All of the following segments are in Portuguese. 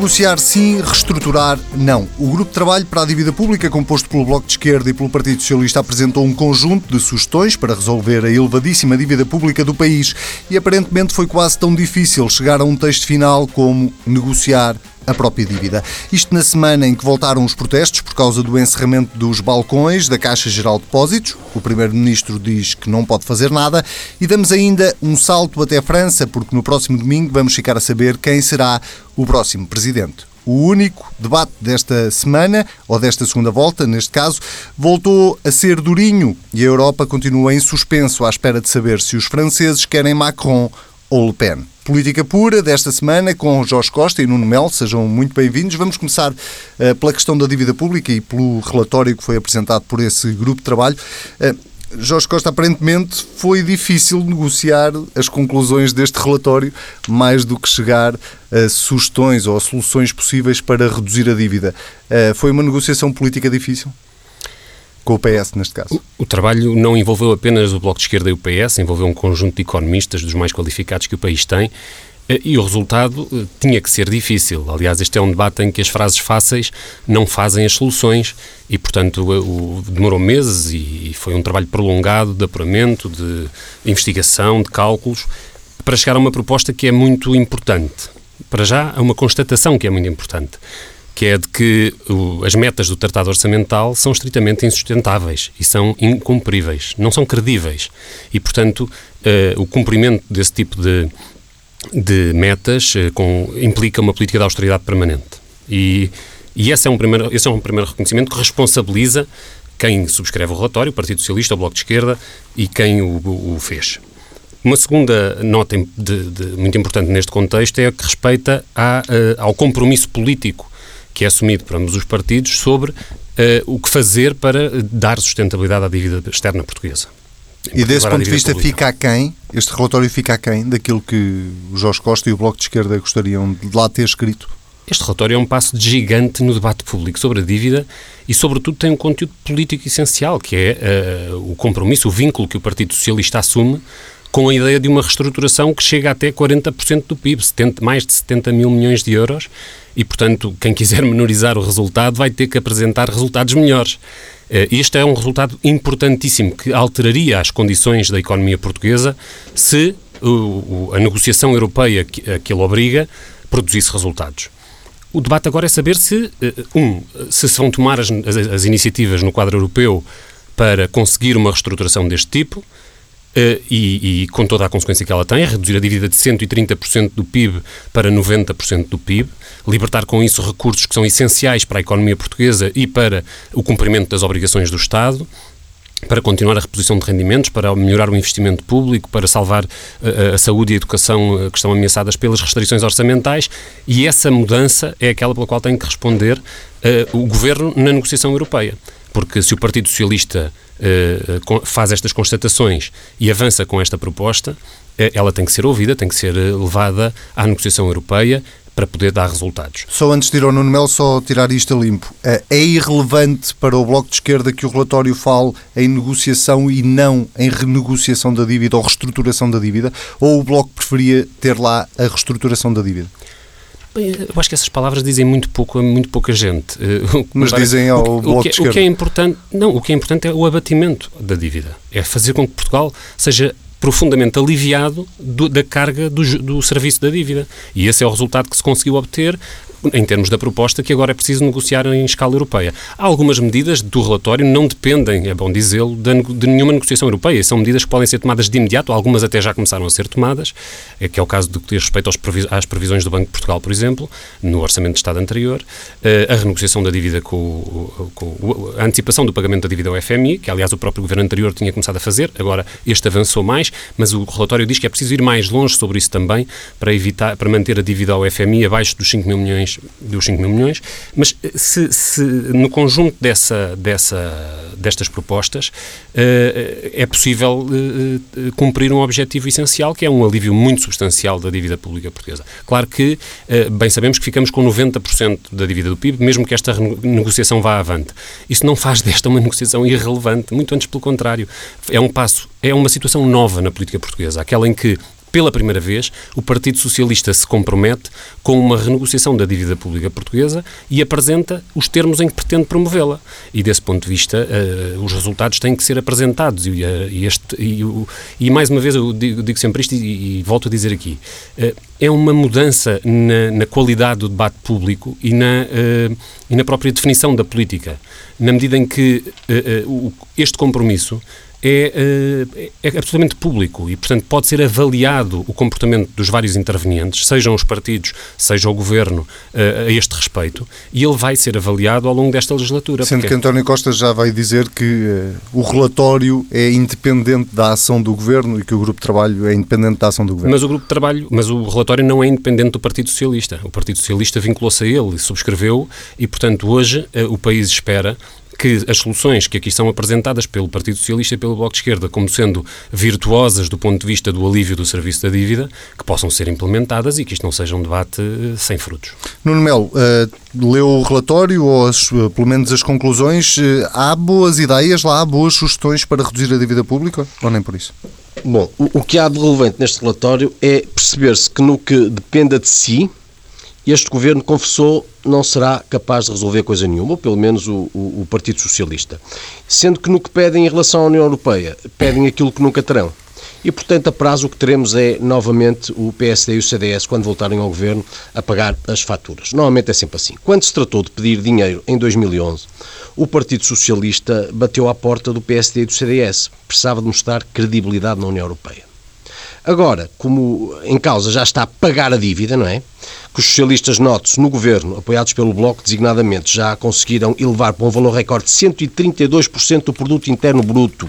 Negociar sim, reestruturar não. O Grupo de Trabalho para a Dívida Pública, composto pelo Bloco de Esquerda e pelo Partido Socialista, apresentou um conjunto de sugestões para resolver a elevadíssima dívida pública do país e aparentemente foi quase tão difícil chegar a um texto final como negociar a própria dívida. Isto na semana em que voltaram os protestos por causa do encerramento dos balcões da Caixa Geral de Depósitos. O Primeiro-Ministro diz que não pode fazer nada e damos ainda um salto até a França, porque no próximo domingo vamos ficar a saber quem será o próximo Presidente. O único debate desta semana, ou desta segunda volta, neste caso, voltou a ser durinho e a Europa continua em suspenso à espera de saber se os franceses querem Macron ou Le Pen. Política Pura desta semana com Jorge Costa e Nuno Mel, sejam muito bem-vindos. Vamos começar uh, pela questão da dívida pública e pelo relatório que foi apresentado por esse grupo de trabalho. Uh, Jorge Costa, aparentemente foi difícil negociar as conclusões deste relatório, mais do que chegar a sugestões ou a soluções possíveis para reduzir a dívida. Uh, foi uma negociação política difícil? Com o PS neste caso? O, o, trabalho não envolveu apenas o Bloco de Esquerda e o PS, envolveu um conjunto de economistas dos mais qualificados que o país tem eh, e o resultado eh, tinha que ser difícil. Aliás, este é um debate em que as frases fáceis não fazem as soluções e, portanto, o, demorou meses e foi um trabalho prolongado de apuramento, de investigação, de cálculos, para chegar a uma proposta que é muito importante. Para já, a uma constatação que é muito importante que é de que as metas do Tratado Orçamental são estritamente insustentáveis e são incumpríveis, não são credíveis. E, portanto, uh, o cumprimento desse tipo de, de metas uh, com, implica uma política de austeridade permanente. E, e esse, é um primeiro, esse é um primeiro reconhecimento que responsabiliza quem subscreve o relatório, o Partido Socialista, o Bloco de Esquerda e quem o, o, fez. Uma segunda nota de, de, muito importante neste contexto é a que respeita uh, ao compromisso político que é assumido por ambos os partidos sobre uh, o que fazer para dar sustentabilidade à dívida externa portuguesa. E desse ponto de vista pública. fica aquém, este relatório fica aquém daquilo que o Jorge Costa e o Bloco de Esquerda gostariam de lá ter escrito? Este relatório é um passo de gigante no debate público sobre a dívida e, sobretudo, tem um conteúdo político essencial, que é uh, o compromisso, o vínculo que o Partido Socialista assume com a ideia de uma reestruturação que chega até 40% do PIB, 70, mais de 70 mil milhões de euros, e, portanto, quem quiser menorizar o resultado vai ter que apresentar resultados melhores. Eh, este é um resultado importantíssimo que alteraria as condições da economia portuguesa se a negociação europeia a que ele obriga produzisse resultados. O debate agora é saber se, eh, um, se se vão tomar as, as, as iniciativas no quadro europeu para conseguir uma reestruturação deste tipo, Uh, e, e, com toda a consequência que ela tem, reduzir a dívida de 130% do PIB para 90% do PIB, libertar com isso recursos que são essenciais para a economia portuguesa e para o cumprimento das obrigações do Estado, para continuar a reposição de rendimentos, para melhorar o investimento público, para salvar uh, a saúde e a educação uh, que estão ameaçadas pelas restrições orçamentais, e essa mudança é aquela pela qual tem que responder o Governo na negociação europeia. Porque se o Partido Socialista uh, faz estas constatações e avança com esta proposta, uh, ela tem que ser ouvida, tem que ser levada à negociação europeia para poder dar resultados. Só antes de ir ao Nuno Mel, só tirar isto a limpo. É irrelevante para o Bloco de Esquerda que o relatório fale em negociação e não em renegociação da dívida ou reestruturação da dívida? Ou o Bloco preferia ter lá a reestruturação da dívida? Eu acho que essas palavras dizem muito pouco a muito pouca gente. Eh, Mas dizem ao o, Bloco o que, o que é importante, não, o que é importante é o abatimento da dívida. É fazer com que Portugal seja profundamente aliviado do, da carga do, do serviço da dívida. E esse é o resultado que se conseguiu obter em termos da proposta que agora é preciso negociar em escala europeia. Algumas medidas do relatório não dependem, é bom dizê-lo, de, nenhuma negociação europeia. São medidas que podem ser tomadas de imediato, algumas até já começaram a ser tomadas, é que é o caso do que diz respeito às previsões do Banco de Portugal, por exemplo, no Orçamento de Estado anterior, eh, a renegociação da dívida com, com a antecipação do pagamento da dívida ao FMI, que aliás o próprio governo anterior tinha começado a fazer, agora este avançou mais, mas o relatório diz que é preciso ir mais longe sobre isso também para evitar, para manter a dívida ao FMI abaixo dos 5 mil milhões milhões, dos 5 mil milhões, mas eh, se, se no conjunto dessa, dessa, destas propostas uh, é possível cumprir um objetivo essencial, que é um alívio muito substancial da dívida pública portuguesa. Claro que bem sabemos que ficamos com 90% da dívida do PIB, mesmo que esta negociação vá avante. Isso não faz desta uma negociação irrelevante, muito antes pelo contrário. É um passo, é uma situação nova na política portuguesa, aquela em que pela primeira vez, o Partido Socialista se compromete com uma renegociação da dívida pública portuguesa e apresenta os termos em que pretende promovê-la. E, desse ponto de vista, uh, os resultados têm que ser apresentados. E, uh, este, e, e, mais uma vez, eu digo, digo sempre isto e, volto a dizer aqui: uh, é uma mudança na, na, qualidade do debate público e na, e na própria definição da política, na medida em que este compromisso é, eh, é, absolutamente público e, portanto, pode ser avaliado o comportamento dos vários intervenientes, sejam os partidos, seja o governo, eh, a este respeito, e ele vai ser avaliado ao longo desta legislatura. Sendo porque... que António Costa já vai dizer que uh, o relatório é independente da ação do governo e que o grupo de trabalho é independente da ação do governo. Mas o grupo de trabalho, mas o relatório não é independente do Partido Socialista. O Partido Socialista vinculou-se a ele e subscreveu, e, portanto, hoje o país espera que as soluções que aqui são apresentadas pelo Partido Socialista e pelo Bloco de Esquerda como sendo virtuosas do ponto de vista do alívio do serviço da dívida, que possam ser implementadas e que isto não seja um debate eh, sem frutos. Nuno Melo, uh, leu o relatório ou as, uh, pelo menos as conclusões? Uh, há boas ideias lá, há boas sugestões para reduzir a dívida pública ou nem por isso? Bom, o, o que há de relevante neste relatório é perceber-se que no que dependa de si, este governo confessou não será capaz de resolver coisa nenhuma, ou pelo menos o, o, o, Partido Socialista. Sendo que no que pedem em relação à União Europeia, pedem aquilo que nunca terão. E, portanto, a prazo o que teremos é, novamente, o PSD e o CDS, quando voltarem ao governo, a pagar as faturas. Normalmente é sempre assim. Quando se tratou de pedir dinheiro em 2011, o Partido Socialista bateu à porta do PSD e do CDS. Precisava de mostrar credibilidade na União Europeia. Agora, como em causa já está a pagar a dívida, não é? Que os socialistas, note no governo, apoiados pelo Bloco designadamente, já conseguiram elevar para um valor recorde de 132% do produto interno bruto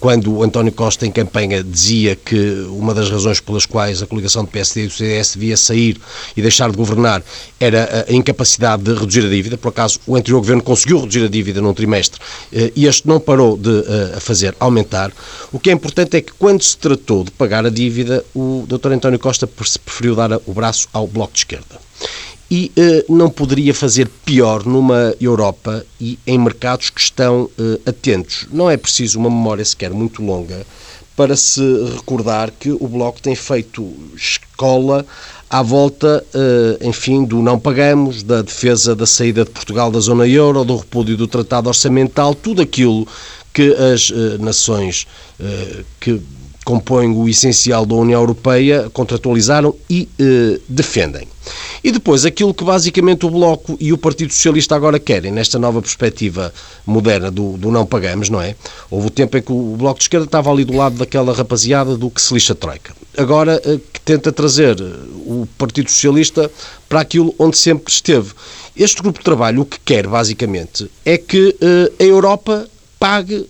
quando o António Costa, em campanha, dizia que uma das razões pelas quais a coligação do PSD e do CDS devia sair e deixar de governar era a incapacidade de reduzir a dívida. Por acaso, o anterior governo conseguiu reduzir a dívida num trimestre eh, e este não parou de eh, a fazer aumentar. O que é importante é que, quando se tratou de pagar a dívida, o Dr. António Costa preferiu dar o braço ao Bloco de Esquerda e uh, não poderia fazer pior numa Europa e em mercados que estão uh, atentos. Não é preciso uma memória sequer muito longa para se recordar que o Bloco tem feito escola à volta, uh, enfim, do não pagamos, da defesa da saída de Portugal da zona euro, do repúdio do tratado orçamental, tudo aquilo que as nações que compõem o essencial da União Europeia contratualizaram e defendem. E depois, aquilo que basicamente o Bloco e o Partido Socialista agora querem, nesta nova perspectiva moderna do, do não pagamos, não é? Houve o tempo em que o Bloco de Esquerda estava ali do lado daquela rapaziada do que se lixa troika. Agora, eh, que tenta trazer eh, o Partido Socialista para aquilo onde sempre esteve. Este grupo de trabalho o que quer, basicamente, é que uh, a Europa pague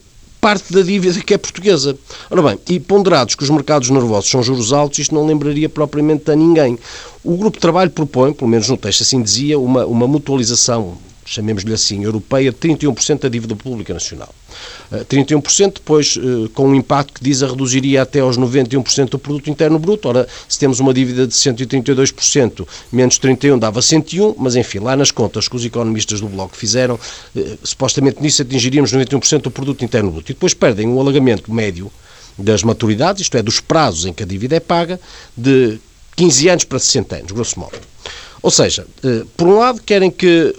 parte da dívida que é portuguesa. Ora bem, e ponderados que os mercados nervosos são juros altos, isto não lembraria propriamente a ninguém. O grupo de trabalho propõe, pelo menos no texto assim dizia, uma, uma mutualização chamemos-lhe assim, europeia, 31% da dívida pública nacional. 31% eh, depois eh, com um impacto que diz a reduziria até aos 91% do produto interno bruto. Ora, se temos uma dívida de 132%, menos 31 dava 101, mas enfim, lá nas contas que os economistas do Bloco fizeram, eh, supostamente nisso atingiríamos 91% do produto interno bruto. E depois perdem um alagamento médio das maturidades, isto é, dos prazos em que a dívida é paga, de 15 anos para 60 anos, grosso modo. Ou seja, por um lado, querem que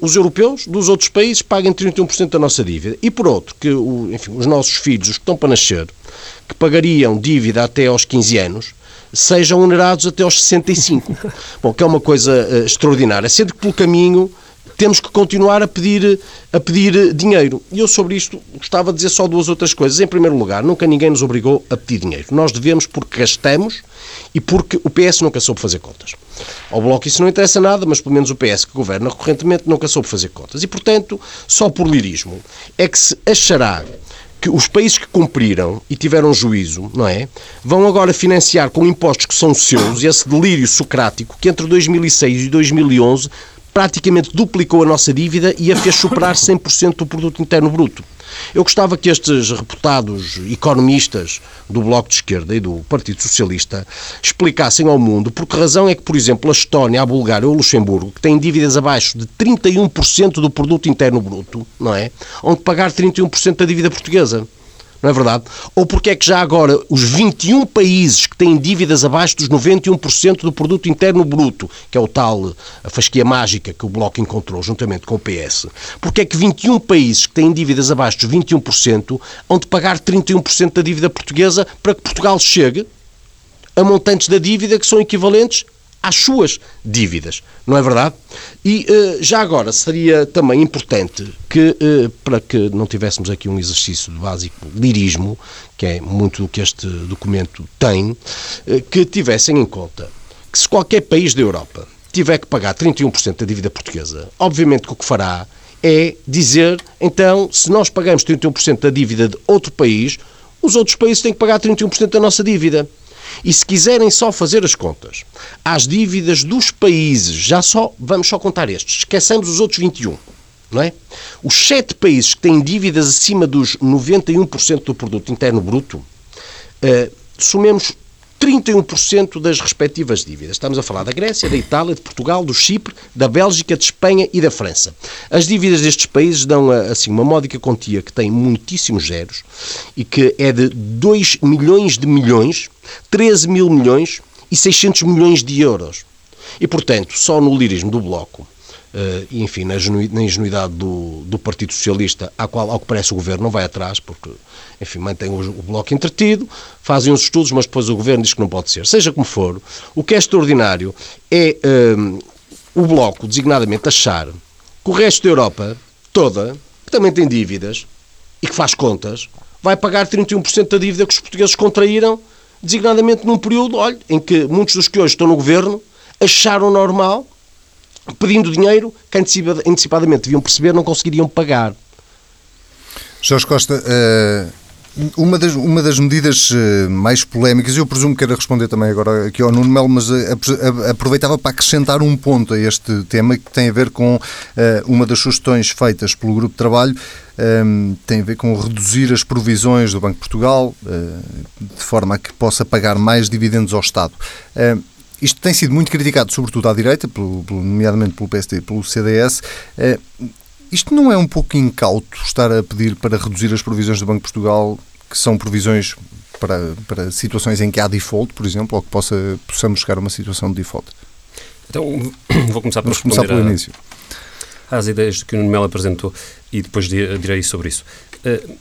os europeus dos outros países paguem 31% da nossa dívida. E por outro, que o, enfim, os nossos filhos, os que estão para nascer, que pagariam dívida até aos 15 anos, sejam onerados até aos 65. Bom, que é uma coisa uh, extraordinária. Sendo que pelo caminho temos que continuar a pedir, a pedir dinheiro. E eu sobre isto gostava de dizer só duas outras coisas. Em primeiro lugar, nunca ninguém nos obrigou a pedir dinheiro. Nós devemos porque gastamos e porque o PS nunca soube fazer contas. Ao Bloco isso não interessa nada, mas pelo menos o PS que governa recorrentemente nunca soube fazer contas. E, portanto, só por lirismo é que se achará que os países que cumpriram e tiveram juízo, não é? Vão agora financiar com impostos que são seus esse delírio socrático que entre 2006 e 2011 praticamente duplicou a nossa dívida e a fez superar 100% do produto interno bruto. Eu gostava que estes reputados economistas do Bloco de Esquerda e do Partido Socialista explicassem ao mundo por que razão é que, por exemplo, a Estónia, a Bulgária ou o Luxemburgo, que têm dívidas abaixo de 31% do produto interno bruto, não é? Onde pagar 31% da dívida portuguesa. Não é verdade? Ou porque é que já agora os 21 países que têm dívidas abaixo dos 91% do produto interno bruto, que é o tal a fasquia mágica que o Bloco encontrou juntamente com o PS, porque é que 21 países que têm dívidas abaixo dos 21% hão de pagar 31% da dívida portuguesa para que Portugal chegue a montantes da dívida que são equivalentes às suas dívidas, não é verdade? E uh, já agora seria também importante que, uh, para que não tivéssemos aqui um exercício de básico lirismo, que é muito do que este documento tem, uh, que tivessem em conta que se qualquer país da Europa tiver que pagar 31% da dívida portuguesa, obviamente que o que fará é dizer, então, se nós pagamos 31% da dívida de outro país, os outros países têm que pagar 31% da nossa dívida. E se quiserem só fazer as contas às dívidas dos países, já só vamos só contar estes, esqueçamos os outros 21. Não é? Os sete países que têm dívidas acima dos 91% do produto interno bruto, uh, somemos 31% das respectivas dívidas. Estamos a falar da Grécia, da Itália, de Portugal, do Chipre, da Bélgica, de Espanha e da França. As dívidas destes países dão assim uma módica quantia que tem muitíssimos zeros e que é de 2 milhões de milhões, 13 mil milhões e 600 milhões de euros. E, portanto, só no lirismo do Bloco, Uh, enfim, na, na ingenuidade do, do, Partido Socialista, à qual, ao que parece, o Governo não vai atrás, porque, enfim, mantém o, o, Bloco entretido, fazem os estudos, mas depois o Governo diz que não pode ser. Seja como for, o que é extraordinário é uh, o Bloco, designadamente, achar que o resto da Europa toda, que também tem dívidas e que faz contas, vai pagar 31% da dívida que os portugueses contraíram, designadamente num período, olha, em que muitos dos que hoje estão no Governo acharam normal pedindo dinheiro que antecipadamente deviam perceber não conseguiriam pagar. Jorge Costa, eh, uma das, uma das medidas eh, mais polémicas, eu presumo que era responder também agora aqui ao Nuno Melo, mas eh, aproveitava para acrescentar um ponto a este tema que tem a ver com uma das sugestões feitas pelo Grupo de Trabalho, tem a ver com reduzir as provisões do Banco de Portugal de forma a que possa pagar mais dividendos ao Estado. Isto tem sido muito criticado, sobretudo à direita, pelo, nomeadamente pelo PSD e pelo CDS. Eh, isto não é um pouco incauto estar a pedir para reduzir as provisões do Banco de Portugal, que são provisões para, para situações em que há default, por exemplo, ou que possa, possamos chegar a uma situação de default? Então, vou começar por Vamos começar pelo a, início. Às ideias que o Nuno Melo apresentou e depois direi sobre isso. Uh,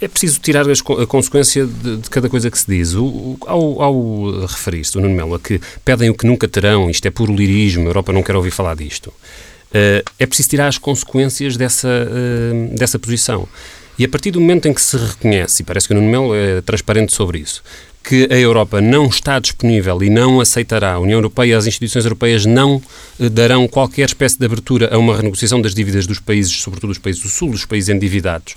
é preciso tirar as, a consequência de, de, cada coisa que se diz. O, ao, ao referir-se, o Nuno Melo, a que pedem o que nunca terão, isto é puro lirismo, a Europa não quer ouvir falar disto, uh, é preciso tirar as consequências dessa, uh, dessa posição. E a partir do momento em que se reconhece, e parece que o Nuno Melo é transparente sobre isso, que a Europa não está disponível e não aceitará, a União Europeia e as instituições europeias não eh, darão qualquer espécie de abertura a uma renegociação das dívidas dos países, sobretudo dos países do Sul, dos países endividados,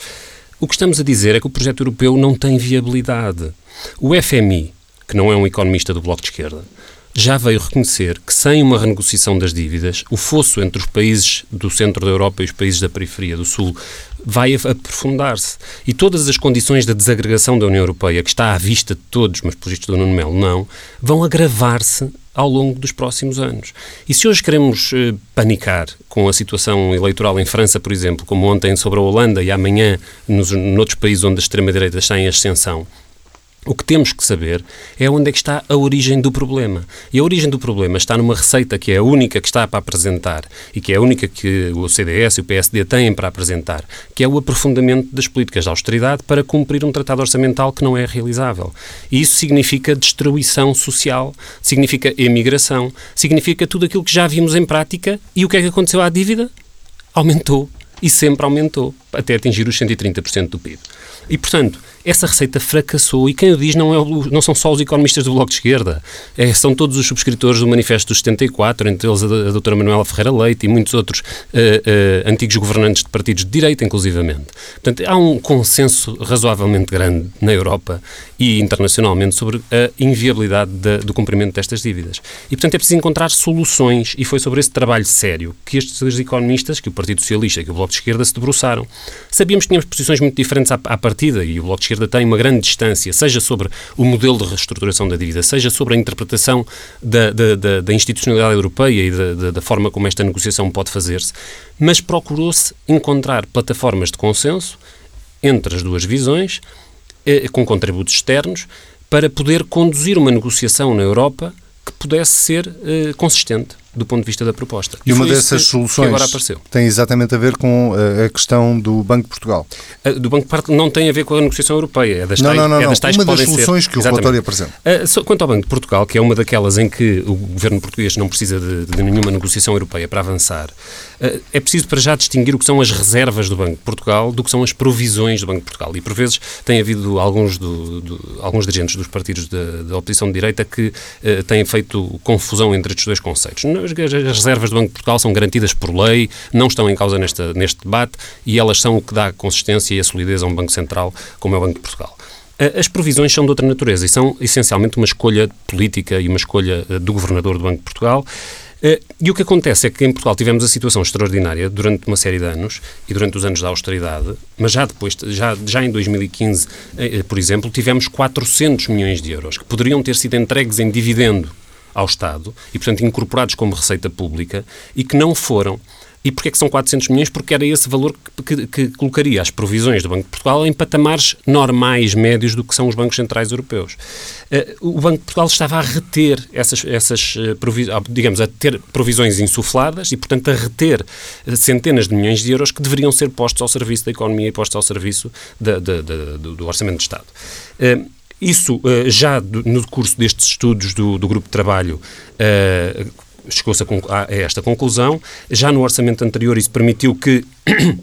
o que estamos a dizer é que o projeto europeu não tem viabilidade. O FMI, que não é um economista do Bloco de Esquerda, já veio reconhecer que sem uma renegociação das dívidas, o fosso entre os países do centro da Europa e os países da periferia do Sul vai aprofundar-se. E todas as condições da desagregação da União Europeia, que está à vista de todos, mas por isto do Nuno Melo não, vão agravar-se ao longo dos próximos anos. E se hoje queremos eh, panicar com a situação eleitoral em França, por exemplo, como ontem sobre a Holanda e amanhã nos noutros países onde a extrema-direita está em ascensão, o que temos que saber é onde é que está a origem do problema. E a origem do problema está numa receita que é a única que está para apresentar e que é a única que o CDS e o PSD têm para apresentar, que é o aprofundamento das políticas de austeridade para cumprir um tratado orçamental que não é realizável. E isso significa destruição social, significa emigração, significa tudo aquilo que já vimos em prática e o que é que aconteceu à dívida? Aumentou e sempre aumentou, até atingir os 130% do PIB. E, portanto, essa receita fracassou e quem o diz não, é não são só os economistas do Bloco de Esquerda, é, são todos os subscritores do Manifesto dos 74, entre eles a, a doutora Manuela Ferreira Leite e muitos outros uh, uh, antigos governantes de partidos de direita, inclusivamente. Portanto, há um consenso razoavelmente grande na Europa e internacionalmente sobre a inviabilidade de, do cumprimento destas dívidas. E, portanto, é preciso encontrar soluções e foi sobre esse trabalho sério que estes economistas, que o Partido Socialista e que o Bloco de Esquerda se debruçaram. Sabíamos que tínhamos posições muito diferentes à, à partida e o Bloco de Esquerda esquerda tem uma grande distância, seja sobre o modelo de reestruturação da dívida, seja sobre a interpretação da, da, da, da institucionalidade europeia e da, da forma como esta negociação pode fazer-se, mas procurou-se encontrar plataformas de consenso entre as duas visões com contributos externos, para poder conduzir uma negociação na Europa que pudesse ser consistente do ponto de vista da proposta. E, e uma dessas que, soluções que agora apareceu. tem exatamente a ver com a, a questão do Banco de Portugal. A, do Banco de Portugal não tem a ver com a negociação europeia, é das não, tais, não, não, é das tais uma das soluções ser, que o relatório apresenta. Uh, quanto ao Banco de Portugal, que é uma daquelas em que o governo português não precisa de, de nenhuma negociação europeia para avançar, uh, é preciso para já distinguir o que são as reservas do Banco de Portugal do que são as provisões do Banco de Portugal. E por vezes tem havido alguns, do, do, alguns dirigentes dos partidos da oposição de direita que têm feito confusão entre estes dois conceitos. As, as reservas do Banco de Portugal são garantidas por lei, não estão em causa neste, neste debate e elas são o que dá consistência e a solidez a um Banco Central como é o Banco de Portugal. As provisões são de outra natureza e são essencialmente uma escolha política e uma escolha eh, do Governador do Banco de Portugal. Eh, e o que acontece é que em Portugal tivemos a situação extraordinária durante uma série de anos e durante os anos da austeridade, mas já depois, já, já em 2015, eh, por exemplo, tivemos 400 milhões de euros que poderiam ter sido entregues em dividendo ao Estado e, portanto, incorporados como receita pública e que não foram. E porquê é que são 400 milhões? Porque era esse valor que, que, que, colocaria as provisões do Banco de Portugal em patamares normais, médios, do que são os bancos centrais europeus. Uh, o Banco de Portugal estava a reter essas, essas uh, provisões, digamos, a ter provisões insufladas e, portanto, a reter uh, centenas de milhões de euros que deveriam ser postos ao serviço da economia e postos ao serviço do, Orçamento de Estado. Isso, eh, já no curso destes estudos do, do grupo de trabalho, eh, chegou-se a, a, esta conclusão. Já no orçamento anterior, isso permitiu que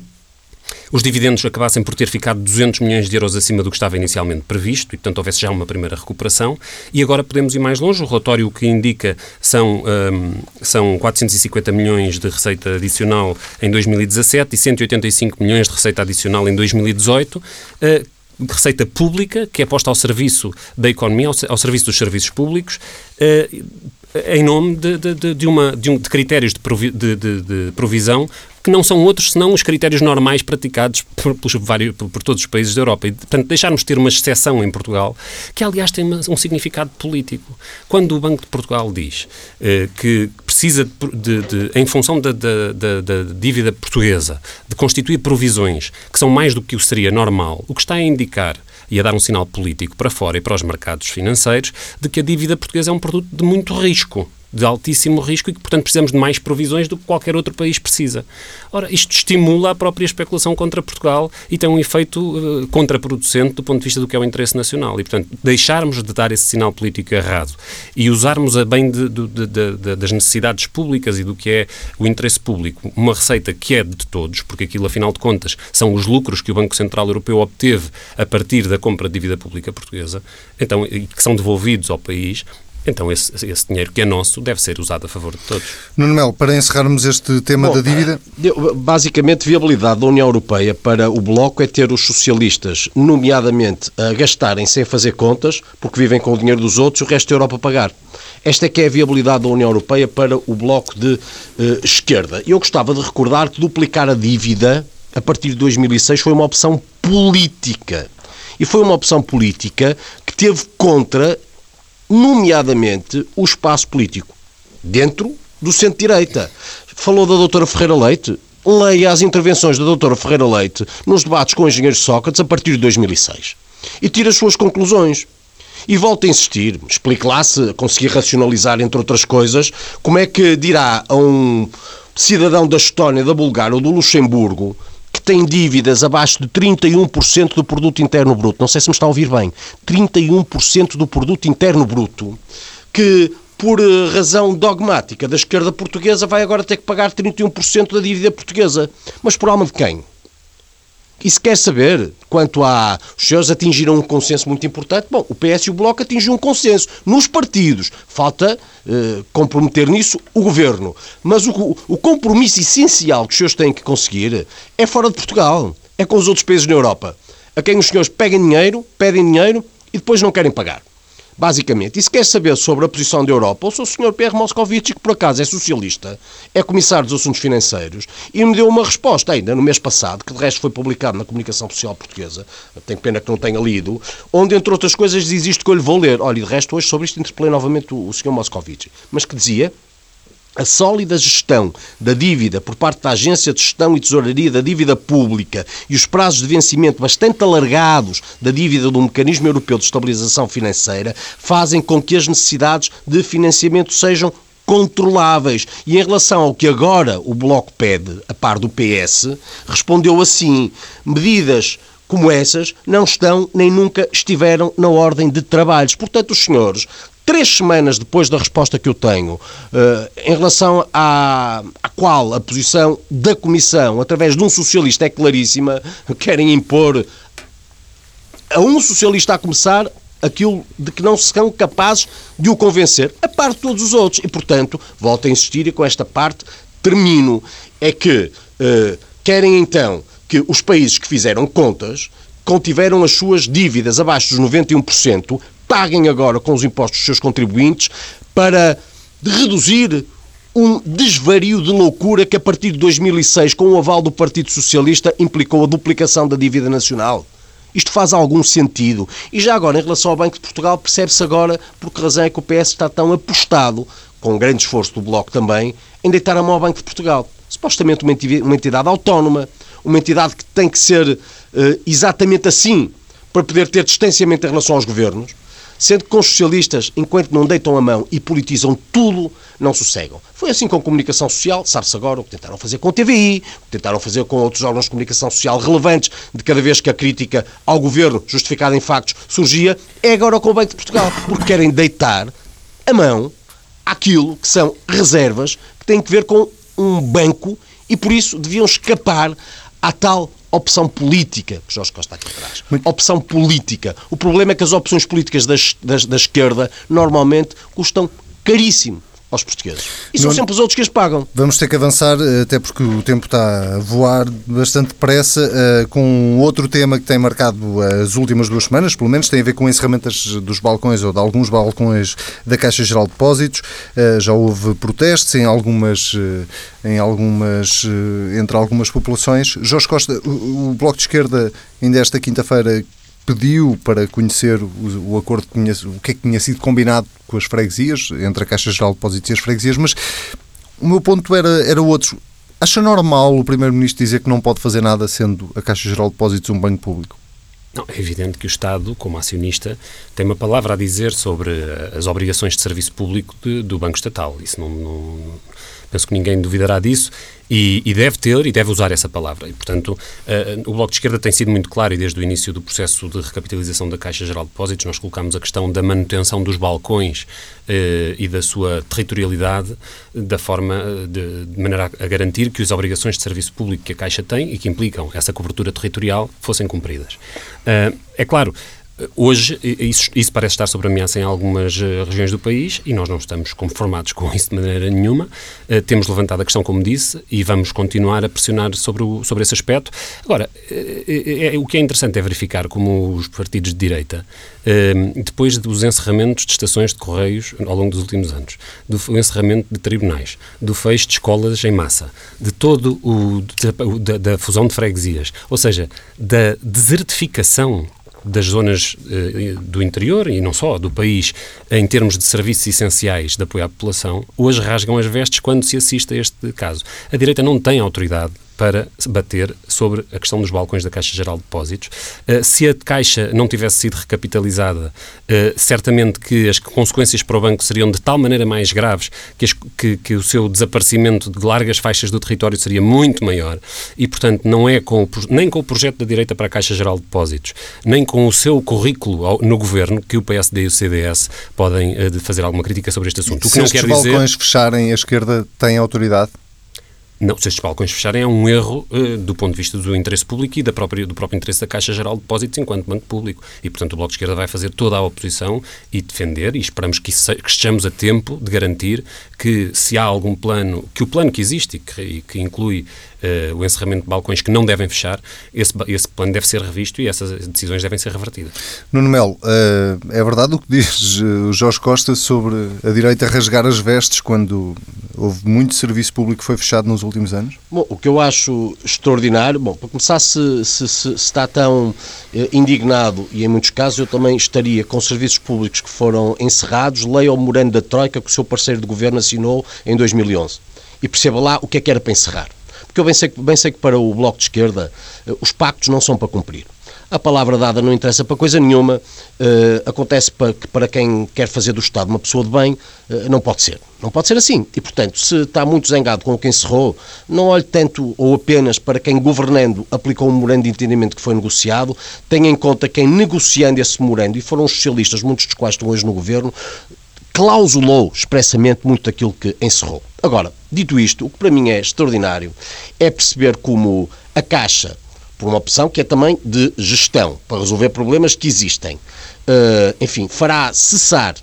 os dividendos acabassem por ter ficado 200 milhões de euros acima do que estava inicialmente previsto e, portanto, houvesse já uma primeira recuperação. E agora podemos ir mais longe. O relatório que indica são, um, ehm, são 450 milhões de receita adicional em 2017 e 185 milhões de receita adicional em 2018, uh, receita pública que é posta ao serviço da economia, ao, serviço dos serviços públicos, eh, em nome de, de, de, uma, de, um, de critérios de, provi, de, de, provisão que não são outros senão os critérios normais praticados por, por, vários, por, todos os países da Europa. E, portanto, deixarmos de ter uma exceção em Portugal, que aliás tem um significado político. Quando o Banco de Portugal diz eh, que precisa, de, de, em função da, da, da, da, dívida portuguesa, de constituir provisões que são mais do que o seria normal, o que está a indicar e a dar um sinal político para fora e para os mercados financeiros de que a dívida portuguesa é um produto de muito risco de altíssimo risco e que, portanto, precisamos de mais provisões do que qualquer outro país precisa. Ora, isto estimula a própria especulação contra Portugal e tem um efeito uh, contraproducente do ponto de vista do que é o interesse nacional. E, portanto, deixarmos de dar esse sinal político errado e usarmos a bem de, de, de, das necessidades públicas e do que é o interesse público uma receita que é de todos, porque aquilo, afinal de contas, são os lucros que o Banco Central Europeu obteve a partir da compra de dívida pública portuguesa, então, que são devolvidos ao país, então esse, esse, dinheiro que é nosso deve ser usado a favor de todos. Nuno Melo, para encerrarmos este tema Bom, da dívida... Basicamente, viabilidade da União Europeia para o Bloco é ter os socialistas, nomeadamente, a gastarem sem fazer contas, porque vivem com o dinheiro dos outros e o resto da Europa a pagar. Esta é que é a viabilidade da União Europeia para o Bloco de uh, esquerda. Eu gostava de recordar que duplicar a dívida a partir de 2006 foi uma opção política. E foi uma opção política que teve contra nomeadamente o espaço político, dentro do centro-direita. Falou da doutora Ferreira Leite, leia as intervenções da doutora Ferreira Leite nos debates com o engenheiro Sócrates a partir de 2006 e tire as suas conclusões. E volto a insistir, explique lá se conseguir racionalizar, entre outras coisas, como é que dirá a um cidadão da Estónia, da Bulgária ou do Luxemburgo tem dívidas abaixo de 31% do produto interno bruto, não sei se me está a ouvir bem, 31% do produto interno bruto, que por eh, razão dogmática da esquerda portuguesa vai agora ter que pagar 31% da dívida portuguesa. Mas por alma de quem? E se quer saber quanto a. Os senhores atingiram um consenso muito importante, bom, o PS e o Bloco atingiram um consenso nos partidos. Falta uh, comprometer nisso o governo. Mas o, o compromisso essencial que os senhores têm que conseguir é fora de Portugal, é com os outros países na Europa, a quem os senhores peguem dinheiro, pedem dinheiro e depois não querem pagar. Basicamente. E se quer saber sobre a posição da Europa, o seu Sr. Pierre Moscovici, que por acaso é socialista, é comissário dos assuntos financeiros, e me deu uma resposta ainda no mês passado, que de resto foi publicado na comunicação social portuguesa, tenho pena que não tenha lido, onde, entre outras coisas, diz isto que eu lhe vou ler. Olha, e de resto, hoje sobre isto interpelei novamente o, o Sr. Moscovici, mas que dizia a sólida gestão da dívida por parte da Agência de Gestão e Tesouraria da Dívida Pública e os prazos de vencimento bastante alargados da dívida do Mecanismo Europeu de Estabilização Financeira fazem com que as necessidades de financiamento sejam controláveis. E em relação ao que agora o Bloco pede, a par do PS, respondeu assim: medidas como essas não estão nem nunca estiveram na ordem de trabalhos. Portanto, os senhores três semanas depois da resposta que eu tenho, uh, em relação à, à qual a posição da Comissão, através de um socialista, é claríssima, querem impor a um socialista a começar aquilo de que não são capazes de o convencer, a parte de todos os outros. E, portanto, volto a insistir e com esta parte termino, é que uh, querem então que os países que fizeram contas contiveram as suas dívidas abaixo dos 91%, paguem agora com os impostos dos seus contribuintes para reduzir um desvario de loucura que a partir de 2006, com o aval do Partido Socialista, implicou a duplicação da dívida nacional. Isto faz algum sentido. E já agora, em relação ao Banco de Portugal, percebe-se agora por que razão é que o PS está tão apostado, com grande esforço do Bloco também, em deitar a mão ao Banco de Portugal. Supostamente uma entidade autónoma, uma entidade que tem que ser uh, exatamente assim para poder ter distanciamento em relação aos governos, sendo que com os socialistas, enquanto não deitam a mão e politizam tudo, não sossegam. Foi assim com a comunicação social, sabe-se agora o que tentaram fazer com a TVI, o que tentaram fazer com outros órgãos de comunicação social relevantes, de cada vez que a crítica ao governo, justificada em factos, surgia, é agora com o Banco de Portugal, porque querem deitar a mão àquilo que são reservas que têm que ver com um banco e por isso deviam escapar à tal opção política que Jorge Costa aqui traz. Muito... Opção política. O problema é que as opções políticas da, da, da esquerda normalmente custam caríssimo aos portugueses. E são sempre os outros que as pagam. Vamos ter que avançar, eh, até porque o tempo está a voar bastante depressa, uh, com outro tema que tem marcado as últimas duas semanas, pelo menos tem a ver com o encerramento dos balcões ou de alguns balcões da Caixa Geral de Depósitos. Uh, já houve protestos em algumas, em algumas, entre algumas populações. Jorge Costa, o, o Bloco de Esquerda, ainda esta quinta-feira, pediu para conhecer o, o acordo, o que é que tinha sido combinado com as freguesias, entre a Caixa Geral de Depósitos e as freguesias, mas o meu ponto era, era outro. Acha normal o Primeiro-Ministro dizer que não pode fazer nada sendo a Caixa Geral de Depósitos um banco público? Não, é evidente que o Estado, como acionista, tem uma palavra a dizer sobre as obrigações de serviço público de, do Banco Estatal. Isso não, não, penso que ninguém duvidará disso e, e, deve ter e deve usar essa palavra. E, portanto, uh, o Bloco de Esquerda tem sido muito claro e desde o início do processo de recapitalização da Caixa Geral de Depósitos nós colocamos a questão da manutenção dos balcões uh, e da sua territorialidade da forma eh, de, de, maneira a, garantir que as obrigações de serviço público que a Caixa tem e que implicam essa cobertura territorial fossem cumpridas. Uh, é claro, Hoje, isso, isso, parece estar sob ameaça em algumas uh, regiões do país e nós não estamos conformados com isso de maneira nenhuma. Uh, temos levantado a questão, como disse, e vamos continuar a pressionar sobre, o, sobre esse aspecto. Agora, uh, o que é interessante é verificar como os partidos de direita, depois dos encerramentos de estações de correios ao longo dos últimos anos, do encerramento de tribunais, do fecho de escolas em massa, de todo o da, da fusão de freguesias, ou seja, da desertificação das zonas uh, do interior e não só, do país, em termos de serviços essenciais de apoio à população, hoje rasgam as vestes quando se assiste a este caso. A direita não tem autoridade para bater sobre a questão dos balcões da Caixa Geral de Depósitos. Uh, se a Caixa não tivesse sido recapitalizada, uh, certamente que as consequências para o banco seriam de tal maneira mais graves que, as, que, que, o seu desaparecimento de largas faixas do território seria muito maior e, portanto, não é com o, nem com o projeto da direita para a Caixa Geral de Depósitos, nem com o seu currículo ao, no governo que o PSD e o CDS podem uh, fazer alguma crítica sobre este assunto. O que se não quer dizer... balcões fecharem, a esquerda tem autoridade? Não, se estes balcões fecharem é um erro uh, do ponto de vista do interesse público e da própria, do próprio interesse da Caixa Geral de Depósitos enquanto banco público. E, portanto, o Bloco de Esquerda vai fazer toda a oposição e defender, e esperamos que, isso, que estejamos a tempo de garantir que se há algum plano, que o plano que existe e que, e que inclui uh, o encerramento de balcões que não devem fechar, esse, esse plano deve ser revisto e essas decisões devem ser revertidas. Nuno Melo, uh, é verdade o que diz o Jorge Costa sobre a direita rasgar as vestes quando houve muito serviço público que foi fechado nos últimos anos? Bom, o que eu acho extraordinário, bom, para começar, se, se, se está tão eh, indignado, e em muitos casos eu também estaria com serviços públicos que foram encerrados, leia o Moreno da Troika, que o seu parceiro de governo assinou assinou em 2011. E perceba lá o que é que era para encerrar. Porque eu bem sei, bem sei que para o Bloco de Esquerda eh, os pactos não são para cumprir a palavra dada não interessa para coisa nenhuma, uh, acontece para, que para quem quer fazer do Estado uma pessoa de bem, uh, não pode ser. Não pode ser assim. E, portanto, se está muito zangado com o que encerrou, não olhe tanto ou apenas para quem, governando, aplicou um memorando de entendimento que foi negociado, tenha em conta quem, negociando esse memorando, e foram os socialistas, muitos dos quais estão hoje no governo, clausulou expressamente muito daquilo que encerrou. Agora, dito isto, o que para mim é extraordinário é perceber como a Caixa por uma opção que é também de gestão, para resolver problemas que existem. Uh, enfim, fará cessar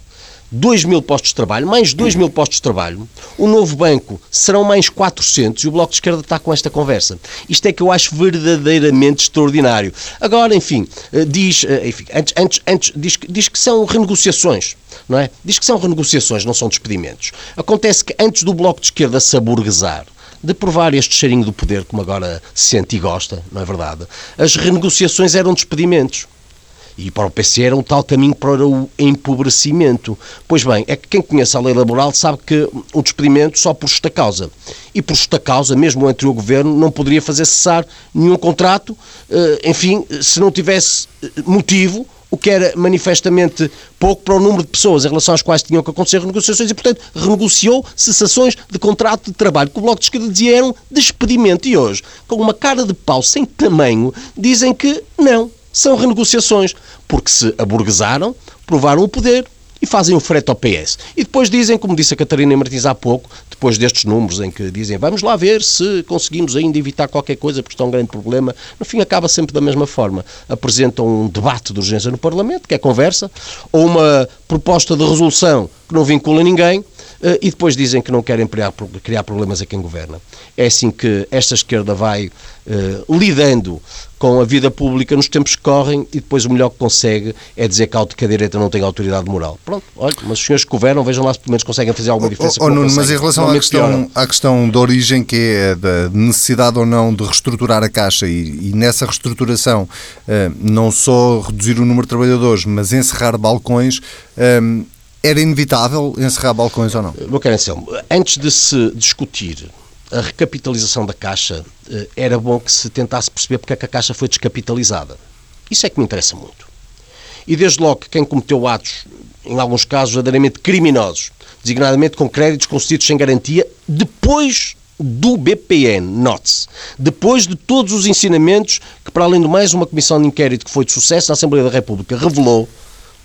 2 mil postos de trabalho, mais 2 mil postos de trabalho, o novo banco serão mais 400 e o Bloco de Esquerda está com esta conversa. Isto é que eu acho verdadeiramente extraordinário. Agora, enfim, ah, diz, ah, enfim, antes, antes, antes diz, diz que são renegociações, não é? Diz que são renegociações, não são despedimentos. Acontece que antes do Bloco de Esquerda se aburguesar, de provar este cheirinho do poder, como agora se sente e gosta, não é verdade? As renegociações eram despedimentos. E para o PC era um tal caminho para o empobrecimento. Pois bem, é que quem conhece a lei laboral sabe que o despedimento só por justa causa. E por justa causa, mesmo entre o governo, não poderia fazer cessar nenhum contrato, eh, enfim, se não tivesse eh, motivo o que era manifestamente pouco para o número de pessoas em relação às quais tinham que acontecer renegociações e, portanto, renegociou cessações de contrato de trabalho, que o Bloco de Esquerda dizia eram despedimento. E hoje, com uma cara de pau sem tamanho, dizem que não, são renegociações, porque se aburguesaram, provaram o poder, e fazem o frete ao PS. E depois dizem, como disse a Catarina Martins há pouco, depois destes números em que dizem vamos lá ver se conseguimos ainda evitar qualquer coisa porque está um grande problema, no fim acaba sempre da mesma forma. Apresentam um debate de urgência no Parlamento, que é conversa, ou uma proposta de resolução que não vincula ninguém, e depois dizem que não querem criar problemas a quem governa. É assim que esta esquerda vai uh, lidando com a vida pública nos tempos que correm e depois o melhor que consegue é dizer que a direita não tem autoridade moral. Pronto, olha, mas os senhores que governam, vejam lá se pelo menos conseguem fazer alguma diferença. Oh, oh, Nuno, mas em relação à questão, à questão da origem, que é da necessidade ou não de reestruturar a Caixa e, e nessa reestruturação uh, não só reduzir o número de trabalhadores, mas encerrar balcões, um, era inevitável encerrar balcões ou não? Meu caro Anselmo, antes de se discutir a recapitalização da Caixa, eh, era bom que se tentasse perceber porque é que a Caixa foi descapitalizada. Isso é que me interessa muito. E desde logo que quem cometeu atos, em alguns casos, verdadeiramente criminosos, designadamente com créditos concedidos sem garantia, depois do BPN, note-se, depois de todos os ensinamentos que, para além do mais, uma comissão de inquérito que foi de sucesso na Assembleia da República revelou,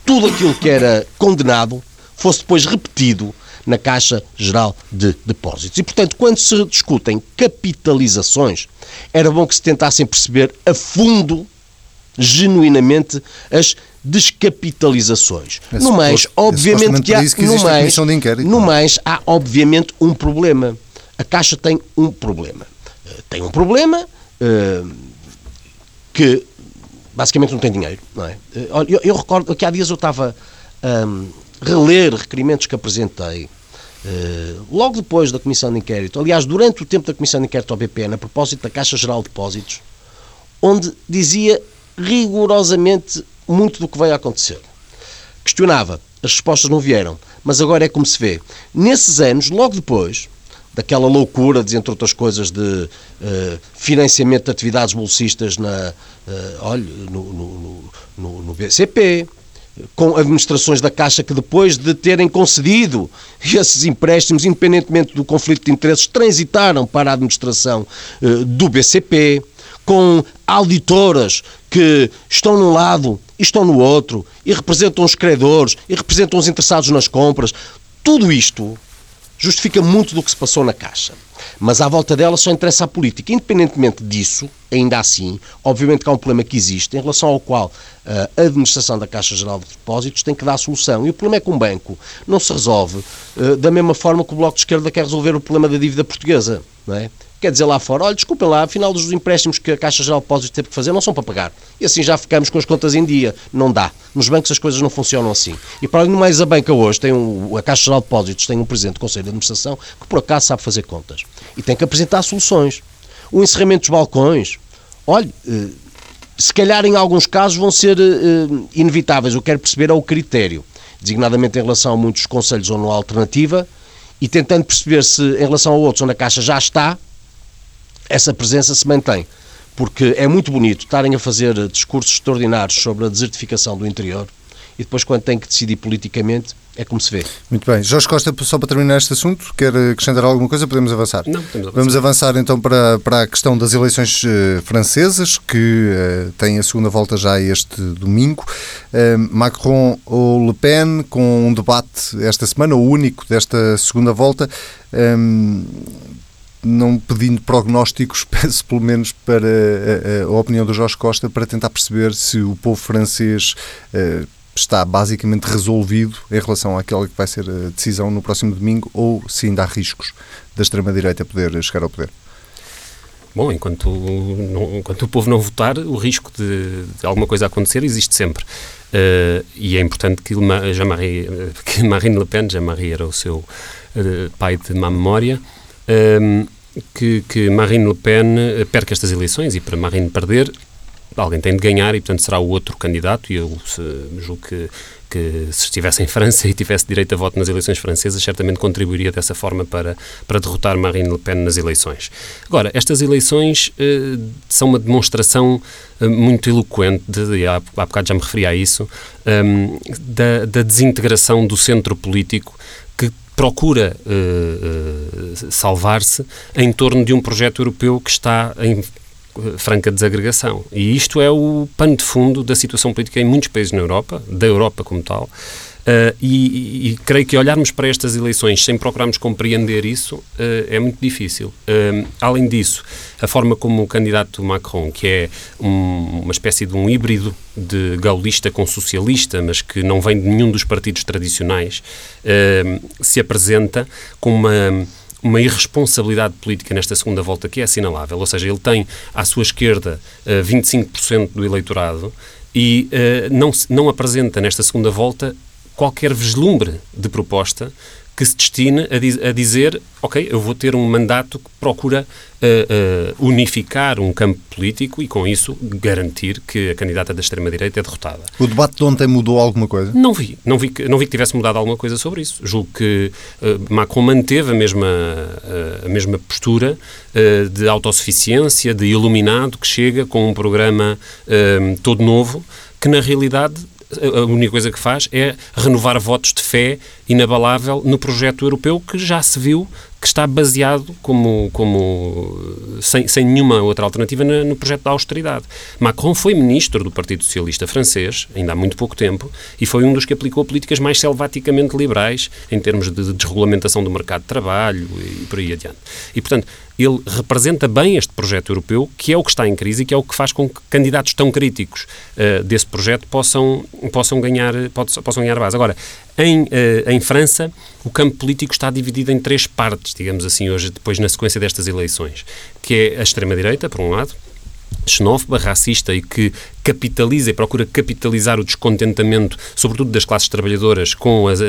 tudo aquilo que era condenado fosse depois repetido na Caixa Geral de Depósitos. E, portanto, quando se discutem capitalizações, era bom que se tentassem perceber a fundo, genuinamente, as descapitalizações. No mais, obviamente que há, que no mais, no é? mais, há obviamente um problema. A Caixa tem um problema. Eh, tem um problema uh, que basicamente não tem dinheiro, não é? Eh, eu, eu recordo que há dias eu estava a um, reler requerimentos que apresentei uh, logo depois da Comissão de Inquérito, aliás, durante o tempo da Comissão de Inquérito ao BPN, a propósito da Caixa Geral de Depósitos, onde dizia rigorosamente muito do que veio a acontecer. Questionava, as respostas não vieram, mas agora é como se vê. Nesses anos, logo depois, daquela loucura, de, entre outras coisas, de uh, financiamento de atividades bolsistas na, uh, olha, no, no, no, no, BCP, com administrações da Caixa que depois de terem concedido esses empréstimos, independentemente do conflito de interesses, transitaram para a administração uh, do BCP, com auditoras que estão num lado e estão no outro, e representam os credores, e representam os interessados nas compras. Tudo isto justifica muito do que se passou na Caixa. Mas à volta dela só interessa a política. Independentemente disso, ainda assim, obviamente que há um problema que existe, em relação ao qual uh, a administração da Caixa Geral de Depósitos tem que dar solução. E o problema é que um banco não se resolve uh, da mesma forma que o Bloco de Esquerda quer resolver o problema da dívida portuguesa. Não é? Quer dizer lá fora, olha, desculpem lá, afinal dos empréstimos que a Caixa Geral de Depósitos teve que fazer não são para pagar. E assim já ficamos com as contas em dia. Não dá. Nos bancos as coisas não funcionam assim. E para além do mais, a banca hoje tem um, a Caixa Geral de Depósitos tem um presidente do Conselho de Administração que por acaso sabe fazer contas. E tem que apresentar soluções. O encerramento dos balcões, olha, eh, se calhar em alguns casos vão ser eh, inevitáveis. Eu quero perceber é o critério, designadamente em relação a muitos conselhos ou não alternativa e tentando perceber se, em relação a outros onde a Caixa já está, essa presença se mantém. Porque é muito bonito estarem a fazer discursos extraordinários sobre a desertificação do interior e depois, quando têm que decidir politicamente, é como se vê. Muito bem. Jorge Costa, só para terminar este assunto, quer acrescentar alguma coisa? Podemos avançar? Não, podemos avançar. Vamos avançar então para, para a questão das eleições uh, francesas, que uh, têm a segunda volta já este domingo. Uh, Macron ou Le Pen, com um debate esta semana, o único desta segunda volta. Um, não pedindo prognósticos, peço pelo menos para a, a, opinião do Jorge Costa para tentar perceber se o povo francês uh, está basicamente resolvido em relação àquela que vai ser a decisão no próximo domingo ou se ainda há riscos da extrema-direita poder chegar ao poder? Bom, enquanto, enquanto o povo não votar, o risco de, de alguma coisa acontecer existe sempre. Uh, e é importante que, Jean-Marie, que Marine Le Pen, Jean-Marie era o seu uh, pai de má memória, que, que Marine Le Pen perca estas eleições e para Marine perder alguém tem de ganhar e, portanto, será o outro candidato. E eu se, julgo que, que, se estivesse em França e tivesse direito a voto nas eleições francesas, certamente contribuiria dessa forma para, para derrotar Marine Le Pen nas eleições. Agora, estas eleições eh, são uma demonstração eh, muito eloquente, de, e há, há bocado já me referi a isso, um, ehm, da, da desintegração do centro político procura uh, salvar-se em torno de um projeto europeu que está em franca desagregação. E isto é o pano de fundo da situação política em muitos países na Europa, da Europa como tal. Uh, e, e, creio que olharmos para estas eleições sem procurarmos compreender isso uh, é muito difícil. Uh, além disso, a forma como o candidato Macron, que é um, uma espécie de um híbrido de gaulista com socialista, mas que não vem de nenhum dos partidos tradicionais, se apresenta com uma uma irresponsabilidade política nesta segunda volta que é assinalável, ou seja, ele tem à sua esquerda uh, eh, 25% do eleitorado e uh, não, não apresenta nesta segunda volta qualquer vislumbre de proposta que se destine a, diz, a, dizer, ok, eu vou ter um mandato que procura uh, uh, unificar um campo político e, com isso, garantir que a candidata da extrema-direita é derrotada. O debate de ontem mudou alguma coisa? Não vi. Não vi que, não vi que tivesse mudado alguma coisa sobre isso. Julgo que uh, Macron manteve a mesma, a mesma postura de autossuficiência, de iluminado, que chega com um programa todo novo, que, na realidade, a única coisa que faz é renovar votos de fé inabalável no projeto europeu que já se viu que está baseado como, como sem, sem nenhuma outra alternativa no, projeto da austeridade. Macron foi ministro do Partido Socialista francês, ainda há muito pouco tempo, e foi um dos que aplicou políticas mais selvaticamente liberais em termos de desregulamentação do mercado de trabalho e por aí adiante. E, portanto, ele representa bem este projeto europeu, que é o que está em crise e que é o que faz com que candidatos tão críticos uh, desse projeto possam, possam, ganhar, possam ganhar base. Agora, em, uh, em França, o campo político está dividido em três partes, digamos assim, hoje, depois na sequência destas eleições, que é a extrema-direita, por um lado, xenófoba, racista e que capitaliza e procura capitalizar o descontentamento, sobretudo das classes trabalhadoras, com as,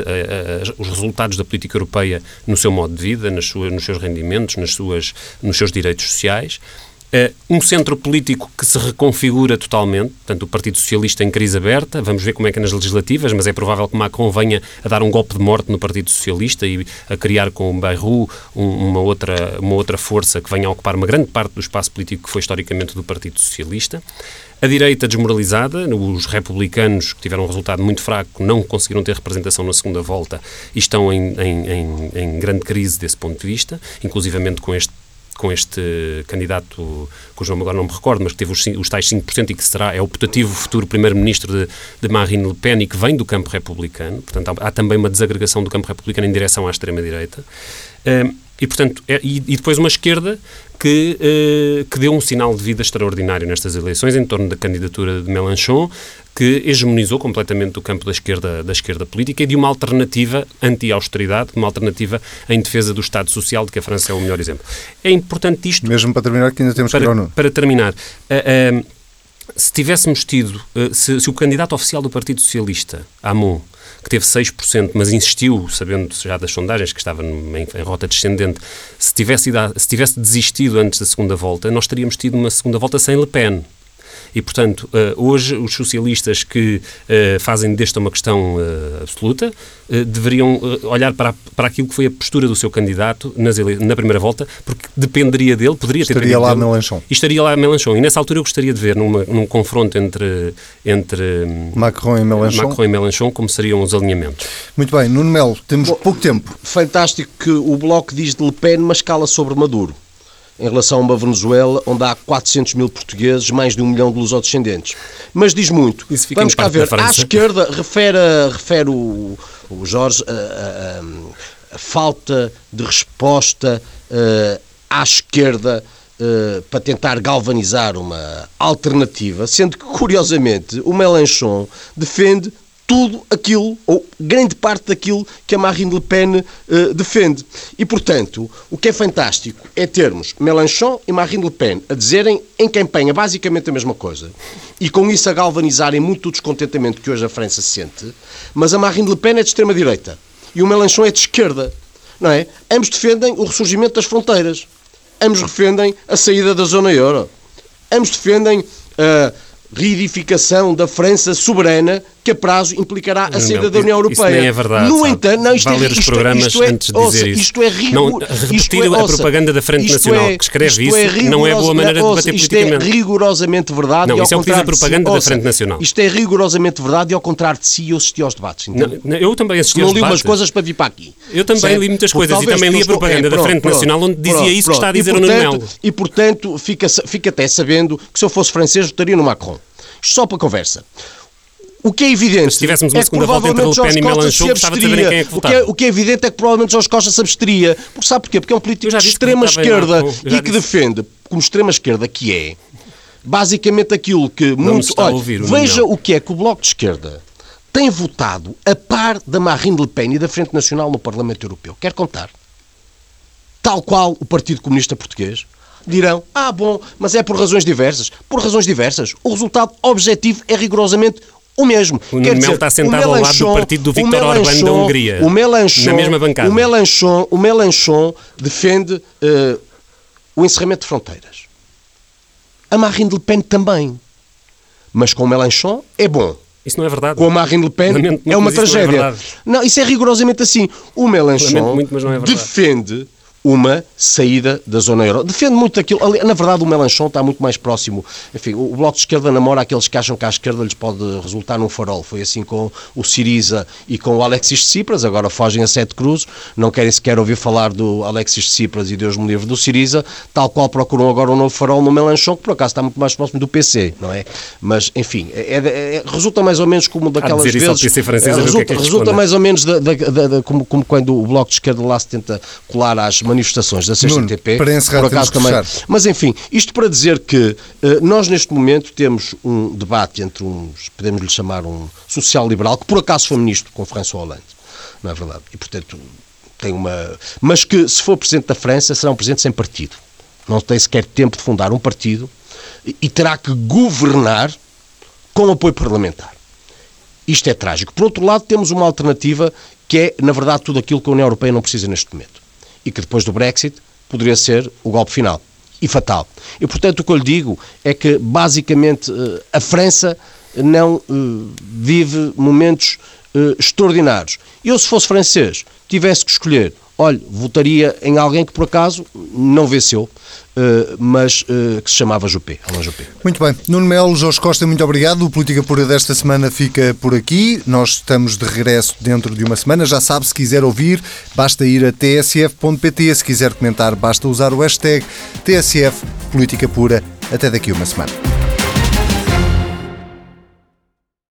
os resultados da política europeia no seu modo de vida, nas suas, nos seus rendimentos, nas suas, nos seus direitos sociais. Uh, um centro político que se reconfigura totalmente, portanto, o Partido Socialista em crise aberta, vamos ver como é que é nas legislativas, mas é provável que Macron venha a dar um golpe de morte no Partido Socialista e a criar com o Bayrou um, uma, outra, uma outra força que venha a ocupar uma grande parte do espaço político que foi historicamente do Partido Socialista. A direita desmoralizada, os republicanos, que tiveram um resultado muito fraco, não conseguiram ter representação na segunda volta e estão em, em, em, em grande crise desse ponto de vista, inclusivamente com este com este candidato, cujo nome agora não me recordo, mas que teve os, os tais 5% e que será, é o putativo futuro primeiro-ministro de, de, Marine Le Pen e que vem do campo republicano. Portanto, há, há também uma desagregação do campo republicano em direção à extrema-direita. Uh, e, portanto, é, e, e, depois uma esquerda que, uh, que deu um sinal de vida extraordinário nestas eleições em torno da candidatura de Mélenchon, que hegemonizou completamente o campo da esquerda, da esquerda política e de uma alternativa anti-austeridade, uma alternativa em defesa do Estado Social, de que a França é o melhor exemplo. É importante isto... Mesmo para terminar, que ainda temos para, que ir Para terminar, uh, uh, se tivéssemos tido, uh, se, se, o candidato oficial do Partido Socialista, Amon, que teve 6%, mas insistiu, sabendo já das sondagens que estava em, em rota descendente, se tivesse, ido, se tivesse desistido antes da segunda volta, nós teríamos tido uma segunda volta sem Le Pen. E, portanto, hoje os socialistas que fazem desta uma questão absoluta deveriam olhar para, para aquilo que foi a postura do seu candidato nas na primeira volta, porque dependeria dele, poderia ter Estaria lá dele, Melanchon. E estaria lá Melanchon. E nessa altura eu gostaria de ver numa, num confronto entre, entre Macron e Melanchon. Macron e Melanchon como seriam os alinhamentos. Muito bem, Nuno Melo, temos Bom, pouco tempo. Fantástico que o Bloco diz de Le Pen, mas cala sobre Maduro em relação a uma Venezuela onde há 400 mil portugueses, mais de um milhão de lusodescendentes. Mas diz muito. Vamos cá ver. À esquerda, refere, refere o, o Jorge a, a, a, falta de resposta uh, à esquerda uh, para tentar galvanizar uma alternativa, sendo que, curiosamente, o Melanchon defende tudo aquilo, ou grande parte daquilo que a Marine Le Pen uh, defende. E, portanto, o que é fantástico é termos Mélenchon e Marine Le Pen a dizerem em campanha basicamente a mesma coisa, e com isso a galvanizarem muito o descontentamento que hoje a França sente, mas a Marine Le Pen é de extrema-direita e o Mélenchon é de esquerda, não é? Ambos defendem o ressurgimento das fronteiras, ambos defendem a saída da zona euro, ambos defendem... Uh, reedificação da França soberana que a prazo implicará a saída não, da União Europeia. Isso nem é verdade. No entanto, não, isto é, ler os isto, programas isto é, antes de dizer ouça, isso. Isto é rigor, não, repetir é, a propaganda da Frente Nacional é, que escreve isso é não é boa maneira de debater isto politicamente. Isto é rigorosamente verdade. Não, e isso é o que diz a propaganda da Frente Nacional. Isto é rigorosamente verdade e ao contrário de si eu assisti aos debates. Não, eu também assisti aos debates. Não li umas coisas para vir para aqui. Eu também li muitas coisas e também li a propaganda da Frente Nacional onde dizia isso que está a dizer o Nuno. E portanto, fica até sabendo que se eu fosse francês votaria no Macron. Só para conversa. O que é evidente. Se tivéssemos uma é segunda volta entre Le Pen e Melanchon, gostava de saber quem é que. O que é, o que é evidente é que provavelmente Jorge Costa se absteria. Porque sabe porquê? Porque é um político de extrema esquerda e que defende, como extrema esquerda que é, basicamente aquilo que Não muito. Olha, ouvir, veja o que é que o Bloco de Esquerda tem votado a par da Marine Le Pen e da Frente Nacional no Parlamento Europeu. Quer contar? Tal qual o Partido Comunista Português, dirão: ah, bom, mas é por razões diversas. Por razões diversas. O resultado objetivo é rigorosamente o mesmo. O Nuno Melo está sentado ao lado do partido do Viktor Orbán da Hungria, o Melanchon, na mesma bancada. O Melanchon, o Melanchon defende uh, o encerramento de fronteiras. A Marine Le Pen também. Mas com o Melanchon é bom. Isso não é verdade. Com a Marine Le Pen Lamento é uma tragédia. Não, é não, isso é rigorosamente assim. O Melanchon é defende uma saída da zona euro. Defende muito aquilo. Na verdade, o Melanchon está muito mais próximo. Enfim, o Bloco de Esquerda namora aqueles que acham que à esquerda lhes pode resultar num farol. Foi assim com o Siriza e com o Alexis Tsipras. Agora fogem a sete cruzes. Não querem sequer ouvir falar do Alexis Tsipras e Deus me livre do Siriza. Tal qual procuram agora um novo farol no Melanchon, que por acaso está muito mais próximo do PC, não é? Mas, enfim, é, é, é resulta mais ou menos como daquelas vezes... Isso PC francês, é, resulta, que é que resulta mais ou menos da, da, da, como, como quando o Bloco de Esquerda lá se tenta colar às manifestações da CCTP. Nuno, para encerrar, por acaso também. Mas enfim, isto para dizer que uh, nós neste momento temos um debate entre uns, podemos lhe chamar um social-liberal, que por acaso foi ministro com François Hollande, não é verdade? E portanto tem uma. Mas que se for presidente da França será um presidente sem partido. Não tem sequer tempo de fundar um partido e terá que governar com apoio parlamentar. Isto é trágico. Por outro lado, temos uma alternativa que é, na verdade, tudo aquilo que a União Europeia não precisa neste momento e que depois do Brexit poderia ser o golpe final e fatal. E portanto o que eu lhe digo é que basicamente eh, a França não uh, vive momentos uh, extraordinários. Eu, se fosse francês, tivesse que escolher, olha, votaria em alguém que por acaso não venceu, Uh, mas uh, que se chamava Juppé, Alain. Muito bem. Nuno Melo, Jorge Costa, muito obrigado. O Política Pura desta semana fica por aqui. Nós estamos de regresso dentro de uma semana. Já sabe, se quiser ouvir, basta ir a tsf.pt. Se quiser comentar, basta usar o hashtag TSF Política Pura. Até daqui uma semana.